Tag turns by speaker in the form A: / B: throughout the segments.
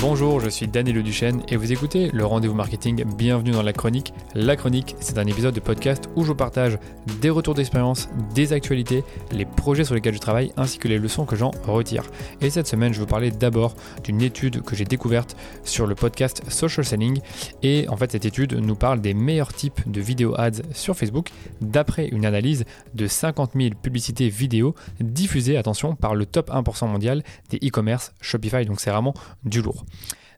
A: Bonjour, je suis Daniel Duchesne et vous écoutez le rendez-vous marketing. Bienvenue dans la chronique. La chronique, c'est un épisode de podcast où je partage des retours d'expérience, des actualités, les projets sur lesquels je travaille ainsi que les leçons que j'en retire. Et cette semaine, je vous parler d'abord d'une étude que j'ai découverte sur le podcast Social Selling. Et en fait, cette étude nous parle des meilleurs types de vidéo ads sur Facebook d'après une analyse de 50 000 publicités vidéo diffusées, attention, par le top 1% mondial des e-commerce Shopify. Donc c'est vraiment du lourd.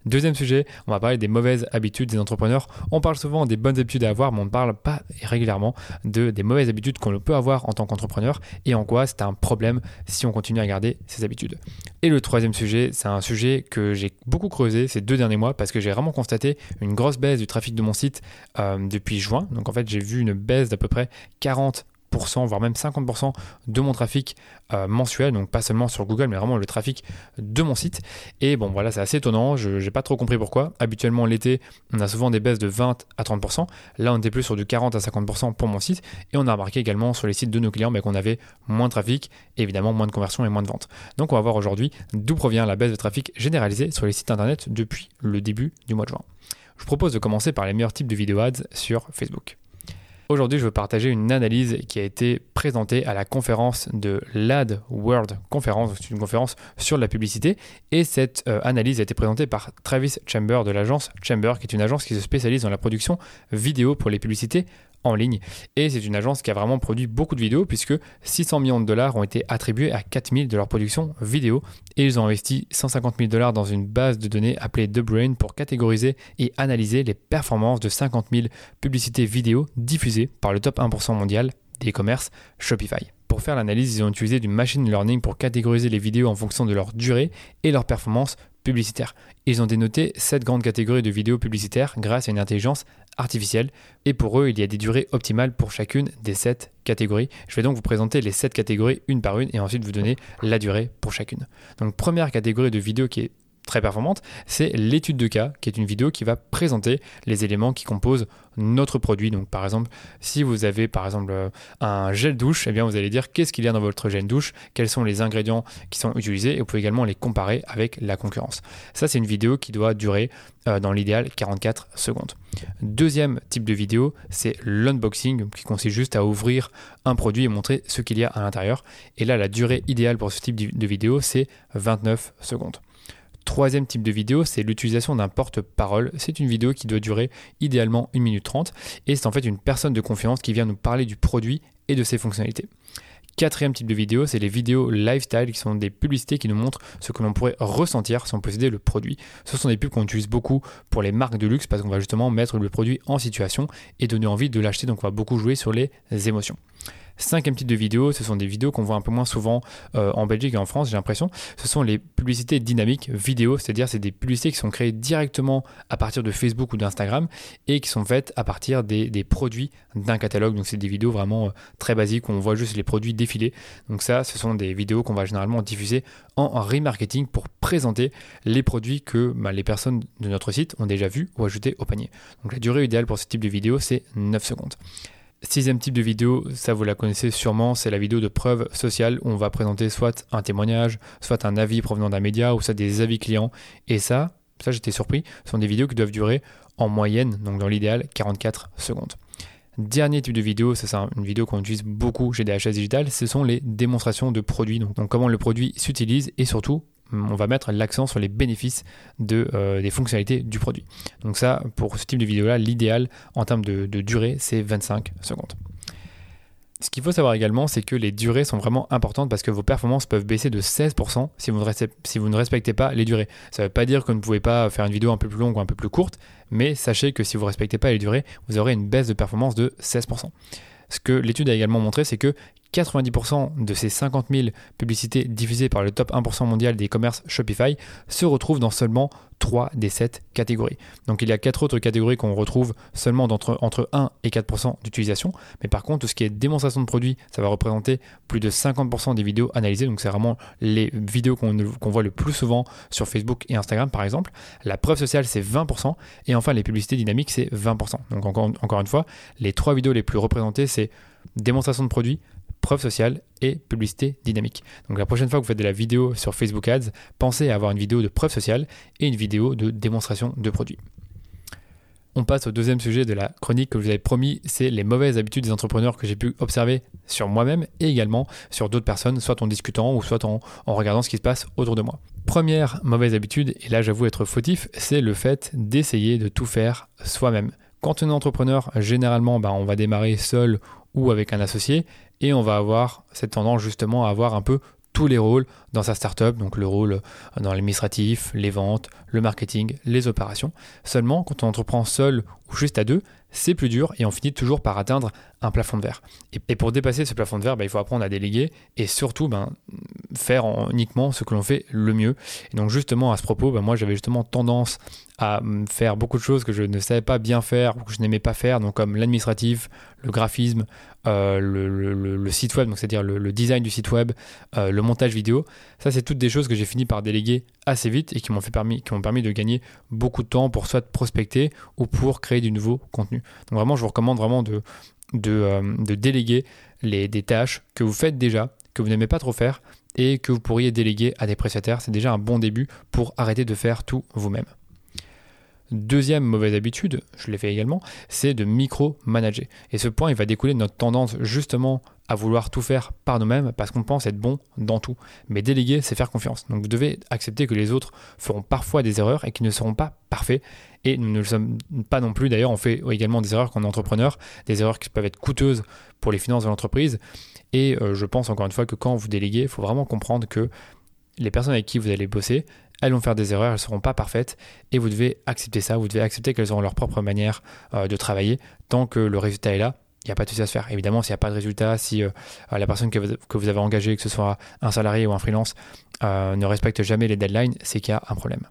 A: Deuxième sujet, on va parler des mauvaises habitudes des entrepreneurs. On parle souvent des bonnes habitudes à avoir, mais on ne parle pas régulièrement de, des mauvaises habitudes qu'on peut avoir en tant qu'entrepreneur et en quoi c'est un problème si on continue à garder ces habitudes. Et le troisième sujet, c'est un sujet que j'ai beaucoup creusé ces deux derniers mois parce que j'ai vraiment constaté une grosse baisse du trafic de mon site euh, depuis juin. Donc en fait, j'ai vu une baisse d'à peu près 40 voire même 50% de mon trafic euh, mensuel, donc pas seulement sur Google, mais vraiment le trafic de mon site. Et bon, voilà, c'est assez étonnant, je n'ai pas trop compris pourquoi. Habituellement, l'été, on a souvent des baisses de 20 à 30%. Là, on était plus sur du 40 à 50% pour mon site. Et on a remarqué également sur les sites de nos clients mais qu'on avait moins de trafic, évidemment moins de conversion et moins de ventes. Donc, on va voir aujourd'hui d'où provient la baisse de trafic généralisée sur les sites internet depuis le début du mois de juin. Je vous propose de commencer par les meilleurs types de vidéo ads sur Facebook. Aujourd'hui, je veux partager une analyse qui a été présentée à la conférence de l'Ad World Conference, c'est une conférence sur la publicité, et cette euh, analyse a été présentée par Travis Chamber de l'agence Chamber, qui est une agence qui se spécialise dans la production vidéo pour les publicités en ligne. Et c'est une agence qui a vraiment produit beaucoup de vidéos puisque 600 millions de dollars ont été attribués à 4000 de leur production vidéo et ils ont investi 150 000 dollars dans une base de données appelée The Brain pour catégoriser et analyser les performances de 50 000 publicités vidéo diffusées par le top 1% mondial des commerces Shopify. Pour faire l'analyse, ils ont utilisé du machine learning pour catégoriser les vidéos en fonction de leur durée et leur performance publicitaire. Ils ont dénoté 7 grandes catégories de vidéos publicitaires grâce à une intelligence artificielle. Et pour eux, il y a des durées optimales pour chacune des 7 catégories. Je vais donc vous présenter les 7 catégories une par une et ensuite vous donner la durée pour chacune. Donc première catégorie de vidéos qui est performante, c'est l'étude de cas, qui est une vidéo qui va présenter les éléments qui composent notre produit. Donc par exemple, si vous avez par exemple euh, un gel douche, eh bien vous allez dire qu'est-ce qu'il y a dans votre gel douche, quels sont les ingrédients qui sont utilisés? Et vous pouvez également les comparer avec la concurrence. Ça c'est une vidéo qui doit durer euh, dans l'idéal 44 secondes. Deuxième type de vidéo, c'est l'unboxing qui consiste juste à ouvrir un produit et montrer ce qu'il y a à l'intérieur. Et là la durée idéale pour ce type de vidéo c'est 29 secondes. Troisième type de vidéo, c'est l'utilisation d'un porte-parole. C'est une vidéo qui doit durer idéalement 1 minute 30 et c'est en fait une personne de confiance qui vient nous parler du produit et de ses fonctionnalités. Quatrième type de vidéo, c'est les vidéos lifestyle qui sont des publicités qui nous montrent ce que l'on pourrait ressentir si on possédait le produit. Ce sont des pubs qu'on utilise beaucoup pour les marques de luxe parce qu'on va justement mettre le produit en situation et donner envie de l'acheter. Donc on va beaucoup jouer sur les émotions. Cinquième type de vidéo, ce sont des vidéos qu'on voit un peu moins souvent euh, en Belgique et en France, j'ai l'impression. Ce sont les publicités dynamiques vidéo, c'est-à-dire c'est des publicités qui sont créées directement à partir de Facebook ou d'Instagram et qui sont faites à partir des, produits d'un catalogue. Donc c'est des vidéos vraiment euh, très basiques où on voit juste les produits défiler. Donc ça, ce sont des vidéos qu'on va généralement diffuser en remarketing pour présenter les produits que bah, les personnes de notre site ont déjà vus ou ajoutés au panier. Donc la durée idéale pour ce type de vidéo, c'est 9 secondes. Sixième type de vidéo, ça vous la connaissez sûrement, c'est la vidéo de preuve sociale où on va présenter soit un témoignage, soit un avis provenant d'un média ou soit des avis clients. Et ça, ça j'étais surpris, ce sont des vidéos qui doivent durer en moyenne, donc dans l'idéal, 44 secondes. Dernier type de vidéo, c'est une vidéo qu'on utilise beaucoup chez DHS Digital, ce sont les démonstrations de produits, donc comment le produit s'utilise et surtout on va mettre l'accent sur les bénéfices euh, des fonctionnalités du produit. Donc ça, pour ce type de vidéo-là, l'idéal en termes de, durée, c'est 25 secondes. Ce qu'il faut savoir également, c'est que les durées sont vraiment importantes parce que vos performances peuvent baisser de 16% si vous, ne si vous ne respectez pas les durées. Ça ne veut pas dire que vous ne pouvez pas faire une vidéo un peu plus longue ou un peu plus courte, mais sachez que si vous ne respectez pas les durées, vous aurez une baisse de performance de 16%. Ce que l'étude a également montré, c'est que 90% de ces 50 000 publicités diffusées par le top 1% mondial des commerces Shopify se retrouvent dans seulement 3 des 7 catégories. Donc il y a 4 autres catégories qu'on retrouve seulement entre, entre 1 et 4% d'utilisation. Mais par contre, tout ce qui est démonstration de produits, ça va représenter plus de 50% des vidéos analysées. Donc c'est vraiment les vidéos qu'on voit le plus souvent sur Facebook et Instagram par exemple. La preuve sociale, c'est 20%. Et enfin, les publicités dynamiques, c'est 20%. Donc encore, encore une fois, les trois vidéos les plus représentées, c'est démonstration de produits, preuve sociale et publicité dynamique. Donc la prochaine fois que vous faites de la vidéo sur Facebook Ads, pensez à avoir une vidéo de preuve sociale et une vidéo de démonstration de produits. On passe au deuxième sujet de la chronique que je vous avais promis, c'est les mauvaises habitudes des entrepreneurs que j'ai pu observer sur moi-même et également sur d'autres personnes, soit en discutant ou soit en, regardant ce qui se passe autour de moi. Première mauvaise habitude, et là j'avoue être fautif, c'est le fait d'essayer de tout faire soi-même. Quand on est entrepreneur, généralement, bah, on va démarrer seul ou avec un associé et on va avoir cette tendance justement à avoir un peu tous les rôles dans sa startup, donc le rôle dans l'administratif, les ventes, le marketing, les opérations. Seulement, quand on entreprend seul ou juste à deux, c'est plus dur et on finit toujours par atteindre un plafond de verre. Et, pour dépasser ce plafond de verre, bah, il faut apprendre à déléguer et surtout ben, faire uniquement ce que l'on fait le mieux. Et donc justement à ce propos, ben, moi j'avais justement tendance à faire beaucoup de choses que je ne savais pas bien faire ou que je n'aimais pas faire, donc comme l'administratif, le graphisme, euh, le, site web, c'est-à-dire le, design du site web, euh, le montage vidéo. Ça, c'est toutes des choses que j'ai fini par déléguer assez vite et qui m'ont permis, permis de gagner beaucoup de temps pour soit prospecter ou pour créer du nouveau contenu. Donc vraiment, je vous recommande vraiment de, de, euh, déléguer les, des tâches que vous faites déjà, que vous n'aimez pas trop faire et que vous pourriez déléguer à des prestataires. C'est déjà un bon début pour arrêter de faire tout vous-même. Deuxième mauvaise habitude, je l'ai fait également, c'est de micro-manager. Et ce point, il va découler de notre tendance justement à vouloir tout faire par nous-mêmes parce qu'on pense être bon dans tout. Mais déléguer, c'est faire confiance. Donc vous devez accepter que les autres feront parfois des erreurs et qu'ils ne seront pas parfaits. Et nous ne le sommes pas non plus. D'ailleurs, on fait également des erreurs quand on est entrepreneur, des erreurs qui peuvent être coûteuses pour les finances de l'entreprise. Et euh, je pense encore une fois que quand vous déléguez, il faut vraiment comprendre que les personnes avec qui vous allez bosser, elles vont faire des erreurs, elles ne seront pas parfaites, et vous devez accepter ça, vous devez accepter qu'elles auront leur propre manière euh, de travailler, tant que le résultat est là, il n'y a pas de souci à se faire. Évidemment, s'il n'y a pas de résultat, si euh, la personne que vous, avez engagée, que ce soit un salarié ou un freelance, euh, ne respecte jamais les deadlines, c'est qu'il y a un problème.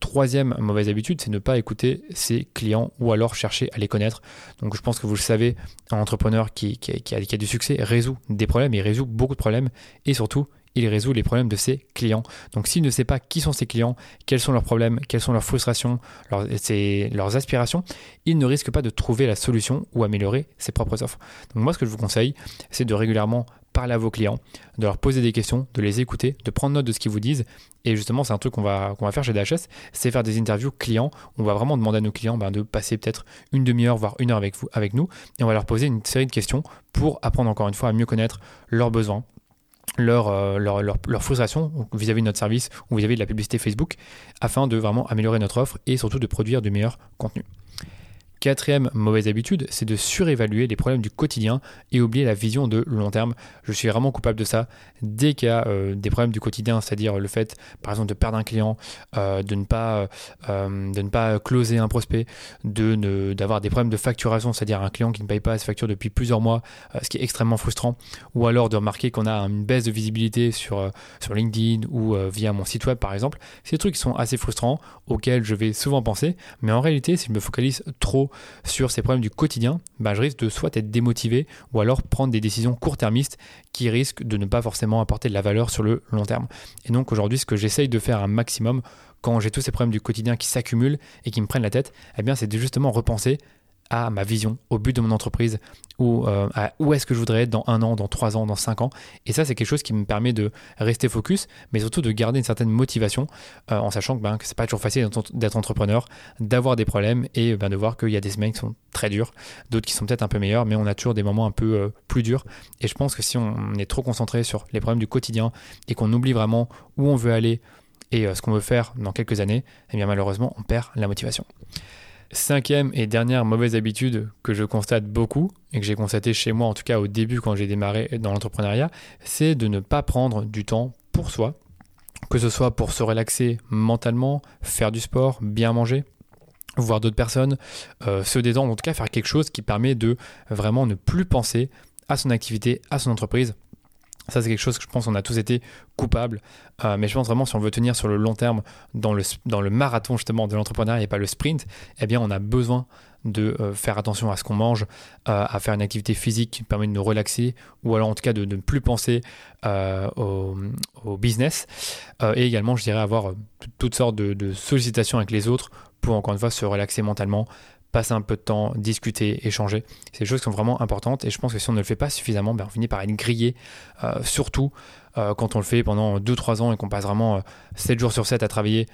A: Troisième mauvaise habitude, c'est ne pas écouter ses clients ou alors chercher à les connaître. Donc je pense que vous le savez, un entrepreneur qui, qui, a, qui a, du succès résout des problèmes, il résout beaucoup de problèmes et surtout il résout les problèmes de ses clients. Donc s'il ne sait pas qui sont ses clients, quels sont leurs problèmes, quelles sont leurs frustrations, leurs, aspirations, il ne risque pas de trouver la solution ou améliorer ses propres offres. Donc moi ce que je vous conseille, c'est de régulièrement parler à vos clients, de leur poser des questions, de les écouter, de prendre note de ce qu'ils vous disent. Et justement, c'est un truc qu'on va, qu'on va faire chez DHS, c'est faire des interviews clients. On va vraiment demander à nos clients ben, de passer peut-être une demi-heure, voire une heure avec, vous, avec nous. Et on va leur poser une série de questions pour apprendre encore une fois à mieux connaître leurs besoins, euh, leur, leur, leur, frustration vis-à-vis de notre service ou vis-à-vis de la publicité Facebook afin de vraiment améliorer notre offre et surtout de produire du meilleur contenu. Quatrième mauvaise habitude, c'est de surévaluer les problèmes du quotidien et oublier la vision de long terme. Je suis vraiment coupable de ça. Dès qu'il y a euh, des problèmes du quotidien, c'est-à-dire le fait, par exemple, de perdre un client, euh, de, ne pas, euh, de ne pas closer un prospect, d'avoir des problèmes de facturation, c'est-à-dire un client qui ne paye pas ses factures depuis plusieurs mois, ce qui est extrêmement frustrant, ou alors de remarquer qu'on a une baisse de visibilité sur, LinkedIn ou via mon site web, par exemple. Des trucs sont assez frustrants, auxquels je vais souvent penser, mais en réalité, si je me focalise sur ces problèmes du quotidien, bah, je risque de soit être démotivé ou alors prendre des décisions court-termistes qui risquent de ne pas forcément apporter de la valeur sur le long terme. Et donc aujourd'hui, ce que j'essaye de faire un maximum quand j'ai tous ces problèmes du quotidien qui s'accumulent et qui me prennent la tête, eh bien c'est de justement repenser à ma vision, au but de mon entreprise, ou euh, à où est-ce que je voudrais être dans un an, dans trois ans, dans cinq ans. Et ça, c'est quelque chose qui me permet de rester focus, mais surtout de garder une certaine motivation, euh, en sachant que, ben, que c'est pas toujours facile d'être entrepreneur, d'avoir des problèmes et ben, de voir qu'il y a des semaines qui sont très dures, d'autres qui sont peut-être un peu meilleures, mais on a toujours des moments un peu euh, plus durs. Et je pense que si on est trop concentré sur les problèmes du quotidien et qu'on oublie vraiment où on veut aller et ce qu'on veut faire dans quelques années, eh bien malheureusement, on perd la motivation. Cinquième et dernière mauvaise habitude que je constate beaucoup, et que j'ai constaté chez moi en tout cas au début quand j'ai démarré dans l'entrepreneuriat, c'est de ne pas prendre du temps pour soi, que ce soit pour se relaxer mentalement, faire du sport, bien manger, voir d'autres personnes, euh, se détendre, en tout cas faire quelque chose qui permet de vraiment ne plus penser à son activité, à son entreprise, ça, c'est quelque chose que je pense qu'on a tous été coupables. Euh, mais je pense vraiment, si on veut tenir sur le long terme dans le, dans le marathon justement de l'entrepreneuriat et pas le sprint, eh bien, on a besoin de euh, faire attention à ce qu'on mange, euh, à faire une activité physique qui permet de nous relaxer, ou alors en tout cas de, ne plus penser au, au, business. et également, je dirais, avoir toutes sortes de, de sollicitations avec les autres pour encore une fois se relaxer mentalement, passer un peu de temps, discuter, échanger. C'est des choses qui sont vraiment importantes et je pense que si on ne le fait pas suffisamment, ben, on finit par être grillé, euh, surtout euh, quand on le fait pendant 2-3 ans et qu'on passe vraiment 7 jours sur 7 à travailler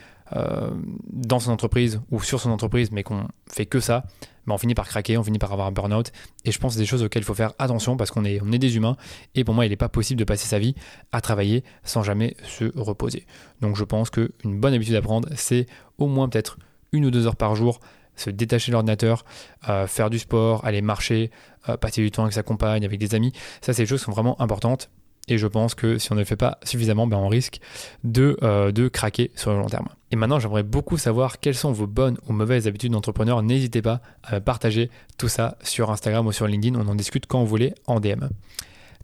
A: dans son entreprise ou sur son entreprise, mais qu'on fait que ça, ben, on finit par craquer, on finit par avoir un burn-out. Et je pense que c'est des choses auxquelles il faut faire attention parce qu'on est, on est des humains et pour moi, il n'est pas possible de passer sa vie à travailler sans jamais se reposer. Donc je pense qu'une bonne habitude à prendre, c'est au moins peut-être une ou deux heures par jour se détacher de l'ordinateur, euh, faire du sport, aller marcher, euh, passer du temps avec sa compagne, avec des amis. Ça, c'est des choses qui sont vraiment importantes. Et je pense que si on ne le fait pas suffisamment, ben on risque de, euh, de craquer sur le long terme. Et maintenant, j'aimerais beaucoup savoir quelles sont vos bonnes ou mauvaises habitudes d'entrepreneur. N'hésitez pas à partager tout ça sur Instagram ou sur LinkedIn. On en discute quand vous voulez en DM.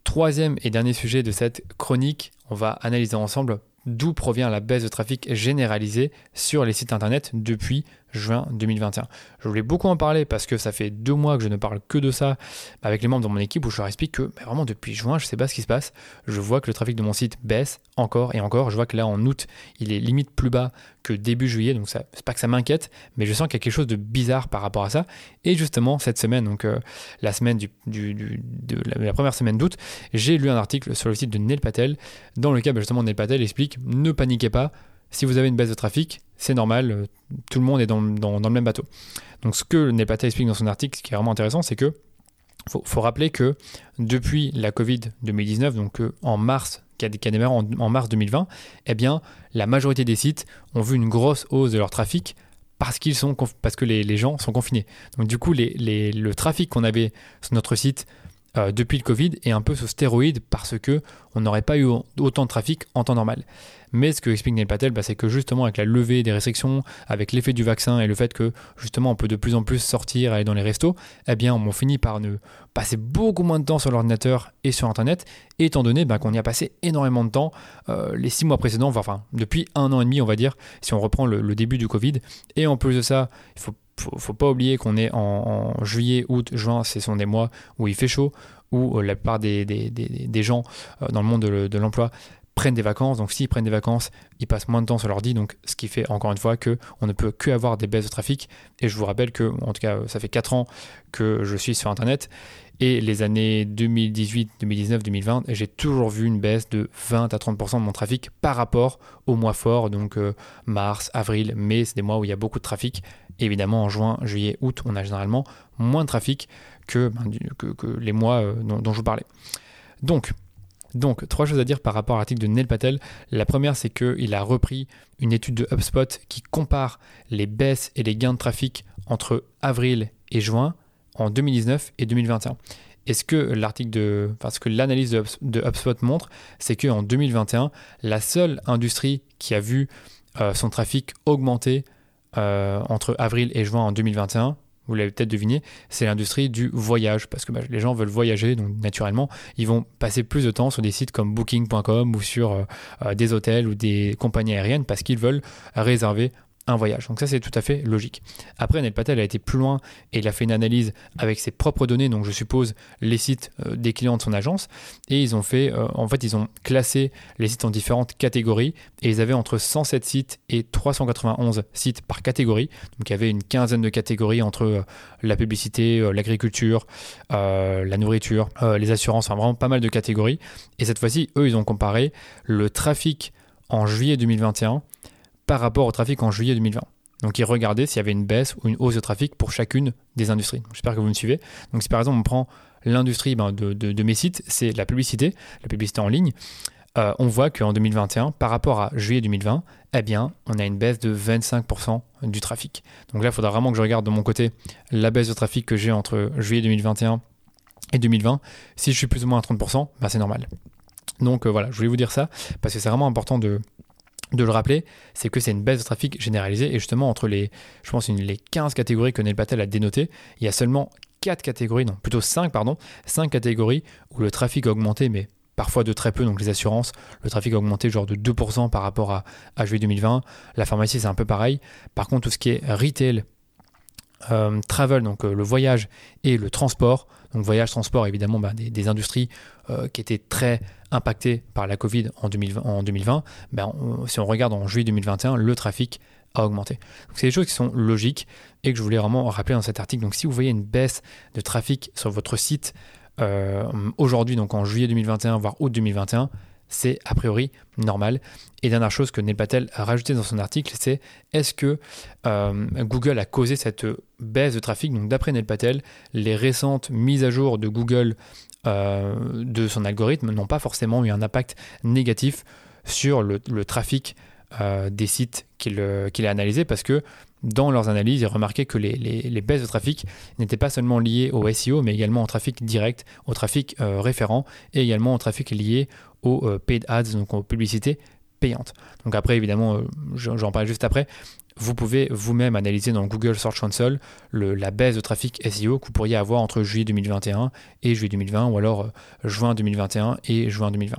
A: Troisième et dernier sujet de cette chronique, on va analyser ensemble d'où provient la baisse de trafic généralisée sur les sites internet depuis juin 2021. Je voulais beaucoup en parler parce que ça fait deux mois que je ne parle que de ça avec les membres de mon équipe où je leur explique que bah, vraiment depuis juin, je ne sais pas ce qui se passe. Je vois que le trafic de mon site baisse encore et encore. Je vois que là en août, il est limite plus bas que début juillet. Donc ça, c'est pas que ça m'inquiète, mais je sens qu'il y a quelque chose de bizarre par rapport à ça. Et justement, cette semaine, donc euh, la semaine du, de la, première semaine d'août, j'ai lu un article sur le site de Neil Patel dans lequel bah, justement Neil Patel explique ne paniquez pas si vous avez une baisse de trafic, c'est normal, euh, tout le monde est dans, le même bateau. Donc ce que Nepata explique dans son article, ce qui est vraiment intéressant, c'est que faut, rappeler que depuis la Covid 2019, donc euh, en mars, qui a, démarré en, mars 2020, eh bien la majorité des sites ont vu une grosse hausse de leur trafic parce qu'ils sont parce que les, gens sont confinés. Donc du coup, le trafic qu'on avait sur notre site euh, depuis le Covid est un peu sous stéroïde parce que on n'aurait pas eu autant de trafic en temps normal. Mais ce que explique Neil Patel, bah, c'est que justement avec la levée des restrictions, avec l'effet du vaccin et le fait que justement on peut de plus en plus sortir, aller dans les restos, eh bien on finit par ne passer beaucoup moins de temps sur l'ordinateur et sur Internet, étant donné bah, qu'on y a passé énormément de temps euh, les six mois précédents, enfin depuis un an et demi on va dire, si on reprend le, début du Covid. Et en plus de ça, il faut faut, pas oublier qu'on est en, juillet, août, juin, ce sont des mois où il fait chaud, où euh, la plupart des, gens euh, dans le monde de l'emploi prennent des vacances. Donc s'ils prennent des vacances, ils passent moins de temps sur l'ordi. Donc ce qui fait encore une fois que on ne peut que avoir des baisses de trafic. Et je vous rappelle que, en tout cas, ça fait 4 ans que je suis sur Internet. Et les années 2018, 2019, 2020, j'ai toujours vu une baisse de 20 à 30% de mon trafic par rapport au mois fort, donc euh, mars, avril, mai, c'est des mois où il y a beaucoup de trafic. évidemment, en juin, juillet, août, on a généralement moins de trafic que, ben, les mois euh, dont, dont je vous parlais. Donc, donc, trois choses à dire par rapport à l'article de Neil Patel. La première, c'est qu'il a repris une étude de HubSpot qui compare les baisses et les gains de trafic entre avril et juin en 2019 et 2021. Et ce que l'article de, enfin, ce que l'analyse de, HubSpot montre, c'est qu'en 2021, la seule industrie qui a vu euh, son trafic augmenter euh, entre avril et juin en 2021, vous l'avez peut-être deviné, c'est l'industrie du voyage, parce que bah, les gens veulent voyager, donc naturellement, ils vont passer plus de temps sur des sites comme booking.com ou sur euh, des hôtels ou des compagnies aériennes, parce qu'ils veulent réserver un voyage. Donc ça c'est tout à fait logique. Après Neil Patel a été plus loin et il a fait une analyse avec ses propres données, donc je suppose les sites euh, des clients de son agence, et ils ont fait, euh, en fait ils ont classé les sites en différentes catégories et ils avaient entre 107 sites et 391 sites par catégorie. Donc il y avait une quinzaine de catégories entre euh, la publicité, l'agriculture, la nourriture, les assurances, enfin vraiment pas mal de catégories. Et cette fois-ci, eux ils ont comparé le trafic en juillet 2021 par rapport au trafic en juillet 2020. Donc ils regardaient s'il y avait une baisse ou une hausse de trafic pour chacune des industries. J'espère que vous me suivez. Donc si par exemple on prend l'industrie ben, de, mes sites, c'est la publicité, la publicité en ligne. Euh, on voit qu'en 2021, par rapport à juillet 2020, eh bien, on a une baisse de 25% du trafic. Donc là, il faudra vraiment que je regarde de mon côté la baisse de trafic que j'ai entre juillet 2021 et 2020. Si je suis plus ou moins à 30%, ben, c'est normal. Donc euh, voilà, je voulais vous dire ça parce que c'est vraiment important de, de le rappeler, c'est que c'est une baisse de trafic généralisée et justement entre les, je pense, les 15 catégories que Neil Patel a dénotées, il y a seulement 4 catégories, non, plutôt 5, pardon, 5 catégories où le trafic a augmenté, mais parfois de très peu, donc les assurances, le trafic a augmenté genre de 2% par rapport à, juillet 2020, la pharmacie c'est un peu pareil, par contre tout ce qui est retail, euh, travel, donc euh, le voyage et le transport. Donc voyage, transport, évidemment, bah, des, industries euh, qui étaient très impactées par la Covid en 2020. En 2020 ben, si on regarde en juillet 2021, le trafic à augmenter. C'est des choses qui sont logiques et que je voulais vraiment rappeler dans cet article. Donc si vous voyez une baisse de trafic sur votre site euh, aujourd'hui, donc en juillet 2021, voire août 2021, c'est a priori normal. Et dernière chose que Neil Patel a rajouté dans son article, c'est est-ce que euh, Google a causé cette baisse de trafic? Donc d'après Neil Patel, les récentes mises à jour de Google euh, de son algorithme n'ont pas forcément eu un impact négatif sur le, trafic euh, des sites qu'il a analysés parce que dans leurs analyses, ils remarquaient que les, baisses de trafic n'étaient pas seulement liées au SEO, mais également au trafic direct, au trafic référent et également au trafic lié aux euh, paid ads, donc aux publicités payantes. Donc après, évidemment, euh, j'en parle juste après, vous pouvez vous-même analyser dans Google Search Console la baisse de trafic SEO que vous pourriez avoir entre juillet 2021 et juillet 2020, ou alors euh, juin 2021 et juin 2020.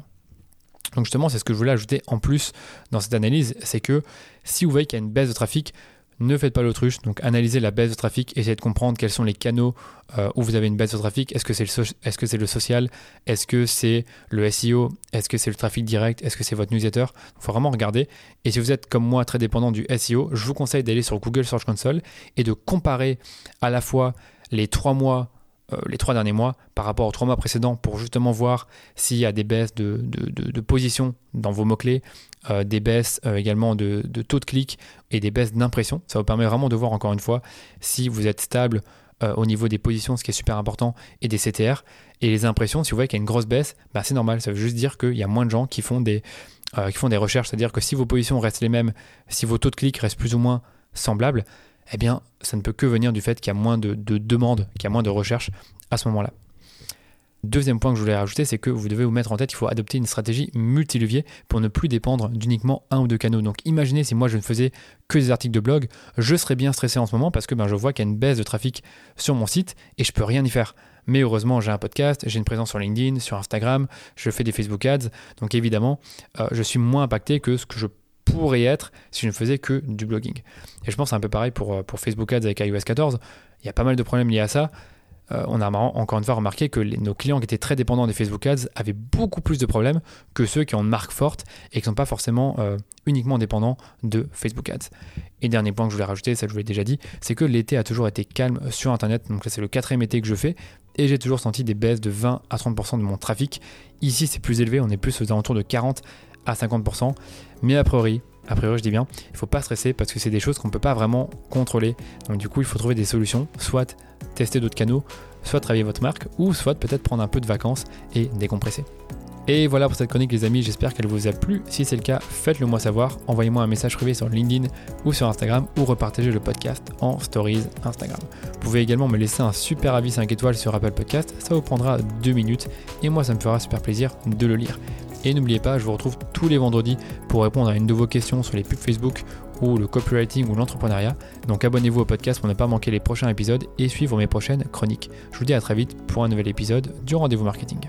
A: Donc justement, c'est ce que je voulais ajouter en plus dans cette analyse, c'est que si vous voyez qu'il y a une baisse de trafic, ne faites pas l'autruche, donc analysez la baisse de trafic, essayez de comprendre quels sont les canaux euh, où vous avez une baisse de trafic. Est-ce que c'est le, social? Est-ce que c'est le SEO Est-ce que c'est le trafic direct? Est-ce que c'est votre newsletter? Il faut vraiment regarder. Et si vous êtes comme moi très dépendant du SEO, je vous conseille d'aller sur Google Search Console et de comparer à la fois les trois mois les trois derniers mois par rapport aux trois mois précédents pour justement voir s'il y a des baisses de, de, position dans vos mots-clés, euh, des baisses euh, également de, taux de clic et des baisses d'impression. Ça vous permet vraiment de voir encore une fois si vous êtes stable au niveau des positions, ce qui est super important, et des CTR. Et les impressions, si vous voyez qu'il y a une grosse baisse, bah c'est normal. Ça veut juste dire qu'il y a moins de gens qui font des, qui font des recherches. C'est-à-dire que si vos positions restent les mêmes, si vos taux de clic restent plus ou moins semblables, eh bien, ça ne peut que venir du fait qu'il y a moins de, demandes, qu'il y a moins de recherches à ce moment-là. Deuxième point que je voulais rajouter, c'est que vous devez vous mettre en tête qu'il faut adopter une stratégie multilevier pour ne plus dépendre d'uniquement un ou deux canaux. Donc imaginez si moi je ne faisais que des articles de blog, je serais bien stressé en ce moment parce que ben, je vois qu'il y a une baisse de trafic sur mon site et je peux rien y faire. Mais heureusement, j'ai un podcast, j'ai une présence sur LinkedIn, sur Instagram, je fais des Facebook Ads. Donc évidemment, euh, je suis moins impacté que ce que je pourrait être si je ne faisais que du blogging. Et je pense que c'est un peu pareil pour, euh, pour Facebook Ads avec iOS 14. Il y a pas mal de problèmes liés à ça. Euh, on a encore une fois remarqué que nos clients qui étaient très dépendants des Facebook Ads avaient beaucoup plus de problèmes que ceux qui ont une marque forte et qui ne sont pas forcément euh, uniquement dépendants de Facebook Ads. Et dernier point que je voulais rajouter, ça je vous l'ai déjà dit, c'est que l'été a toujours été calme sur Internet. Donc là c'est le quatrième été que je fais et j'ai toujours senti des baisses de 20 à 30% de mon trafic. Ici c'est plus élevé, on est plus aux alentours de 40 à 50%. Mais a priori, a priori je dis bien, il ne faut pas stresser parce que c'est des choses qu'on ne peut pas vraiment contrôler. Donc du coup, il faut trouver des solutions, soit tester d'autres canaux, soit travailler votre marque, ou soit peut-être prendre un peu de vacances et décompresser. Et voilà pour cette chronique les amis, j'espère qu'elle vous a plu. Si c'est le cas, faites-le moi savoir. Envoyez-moi un message privé sur LinkedIn ou sur Instagram ou repartagez le podcast en stories Instagram. Vous pouvez également me laisser un super avis 5 étoiles sur Apple Podcast, ça vous prendra 2 minutes et moi ça me fera super plaisir de le lire. Et n'oubliez pas, je vous retrouve tous les vendredis pour répondre à une de vos questions sur les pubs Facebook ou le copywriting ou l'entrepreneuriat. Donc abonnez-vous au podcast pour ne pas manquer les prochains épisodes et suivre mes prochaines chroniques. Je vous dis à très vite pour un nouvel épisode du rendez-vous marketing.